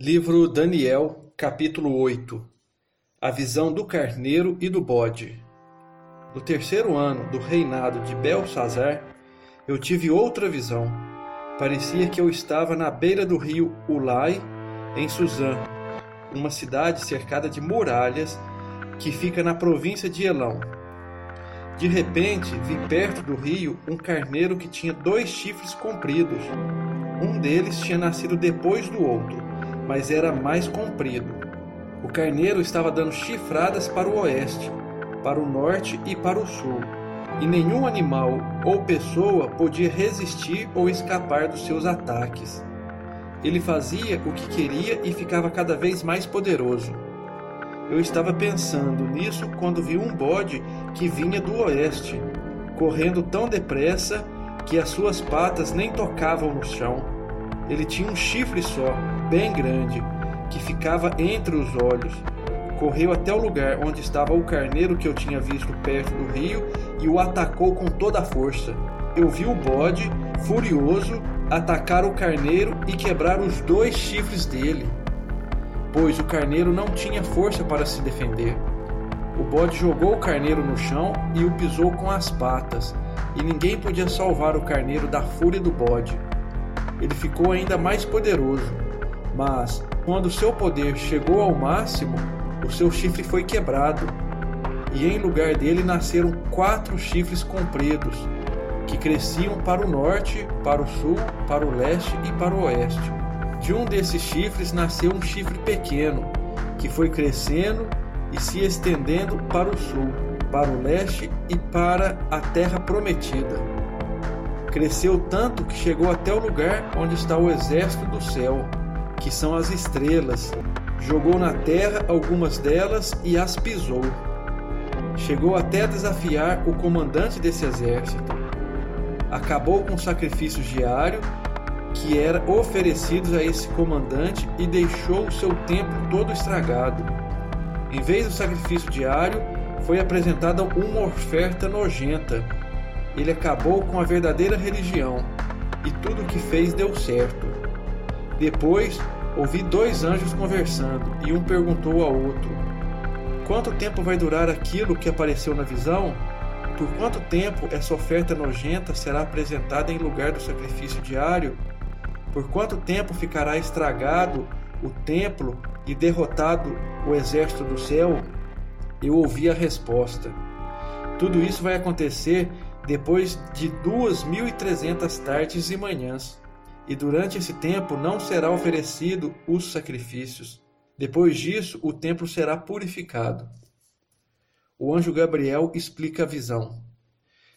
Livro Daniel, capítulo 8 A visão do carneiro e do bode. No terceiro ano do reinado de Belsazar, eu tive outra visão. Parecia que eu estava na beira do rio Ulai, em Suzã, uma cidade cercada de muralhas que fica na província de Elão. De repente, vi perto do rio um carneiro que tinha dois chifres compridos. Um deles tinha nascido depois do outro mas era mais comprido. O carneiro estava dando chifradas para o oeste, para o norte e para o sul, e nenhum animal ou pessoa podia resistir ou escapar dos seus ataques. Ele fazia o que queria e ficava cada vez mais poderoso. Eu estava pensando nisso quando vi um bode que vinha do oeste, correndo tão depressa que as suas patas nem tocavam no chão. Ele tinha um chifre só, bem grande, que ficava entre os olhos. Correu até o lugar onde estava o carneiro que eu tinha visto perto do rio e o atacou com toda a força. Eu vi o bode, furioso, atacar o carneiro e quebrar os dois chifres dele, pois o carneiro não tinha força para se defender. O bode jogou o carneiro no chão e o pisou com as patas, e ninguém podia salvar o carneiro da fúria do bode ele ficou ainda mais poderoso. Mas, quando seu poder chegou ao máximo, o seu chifre foi quebrado, e em lugar dele nasceram quatro chifres compridos, que cresciam para o norte, para o sul, para o leste e para o oeste. De um desses chifres nasceu um chifre pequeno, que foi crescendo e se estendendo para o sul, para o leste e para a terra prometida. Cresceu tanto que chegou até o lugar onde está o exército do céu, que são as estrelas. Jogou na terra algumas delas e as pisou. Chegou até desafiar o comandante desse exército. Acabou com o sacrifício diário que era oferecido a esse comandante e deixou o seu templo todo estragado. Em vez do sacrifício diário, foi apresentada uma oferta nojenta ele acabou com a verdadeira religião e tudo o que fez deu certo. Depois, ouvi dois anjos conversando e um perguntou ao outro: Quanto tempo vai durar aquilo que apareceu na visão? Por quanto tempo essa oferta nojenta será apresentada em lugar do sacrifício diário? Por quanto tempo ficará estragado o templo e derrotado o exército do céu? Eu ouvi a resposta. Tudo isso vai acontecer depois de duas mil e trezentas tardes e manhãs, e durante esse tempo não será oferecido os sacrifícios. Depois disso, o templo será purificado. O anjo Gabriel explica a visão.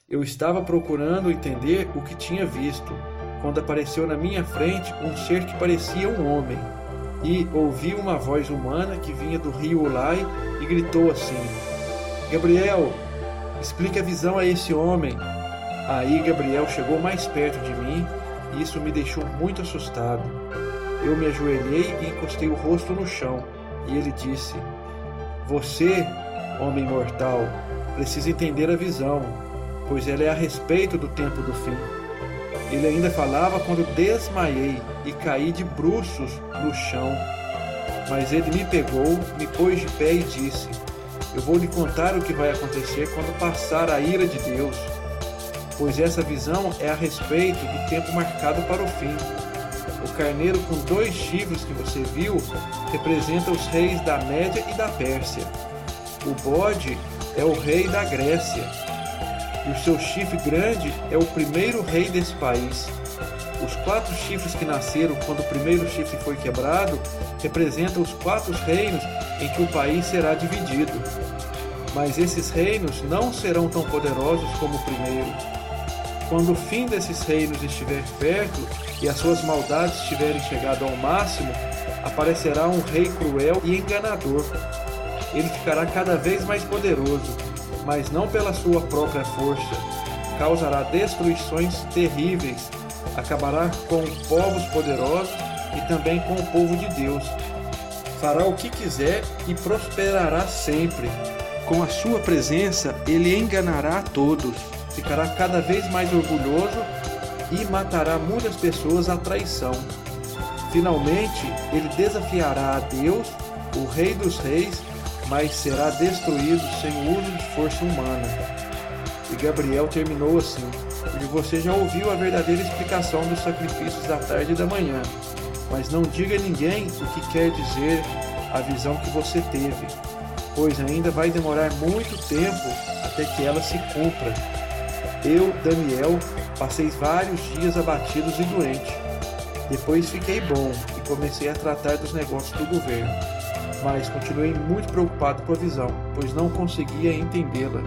Eu estava procurando entender o que tinha visto, quando apareceu na minha frente um ser que parecia um homem, e ouvi uma voz humana que vinha do rio Ulai e gritou assim: Gabriel, Explique a visão a esse homem. Aí Gabriel chegou mais perto de mim e isso me deixou muito assustado. Eu me ajoelhei e encostei o rosto no chão, e ele disse: Você, homem mortal, precisa entender a visão, pois ela é a respeito do tempo do fim. Ele ainda falava quando desmaiei e caí de bruços no chão. Mas ele me pegou, me pôs de pé e disse: eu vou lhe contar o que vai acontecer quando passar a ira de Deus, pois essa visão é a respeito do tempo marcado para o fim. O carneiro com dois chifres que você viu representa os reis da Média e da Pérsia. O bode é o rei da Grécia. E o seu chifre grande é o primeiro rei desse país. Os quatro chifres que nasceram quando o primeiro chifre foi quebrado representam os quatro reinos em que o país será dividido. Mas esses reinos não serão tão poderosos como o primeiro. Quando o fim desses reinos estiver perto e as suas maldades tiverem chegado ao máximo, aparecerá um rei cruel e enganador. Ele ficará cada vez mais poderoso, mas não pela sua própria força. Causará destruições terríveis, acabará com povos poderosos e também com o povo de Deus fará o que quiser e prosperará sempre. Com a sua presença, ele enganará a todos, ficará cada vez mais orgulhoso e matará muitas pessoas à traição. Finalmente, ele desafiará a Deus, o Rei dos Reis, mas será destruído sem o uso de força humana. E Gabriel terminou assim: E você já ouviu a verdadeira explicação dos sacrifícios da tarde e da manhã, mas não diga a ninguém o que quer dizer a visão que você teve, pois ainda vai demorar muito tempo até que ela se cumpra. Eu, Daniel, passei vários dias abatidos e doente. Depois fiquei bom e comecei a tratar dos negócios do governo, mas continuei muito preocupado com a visão, pois não conseguia entendê-la.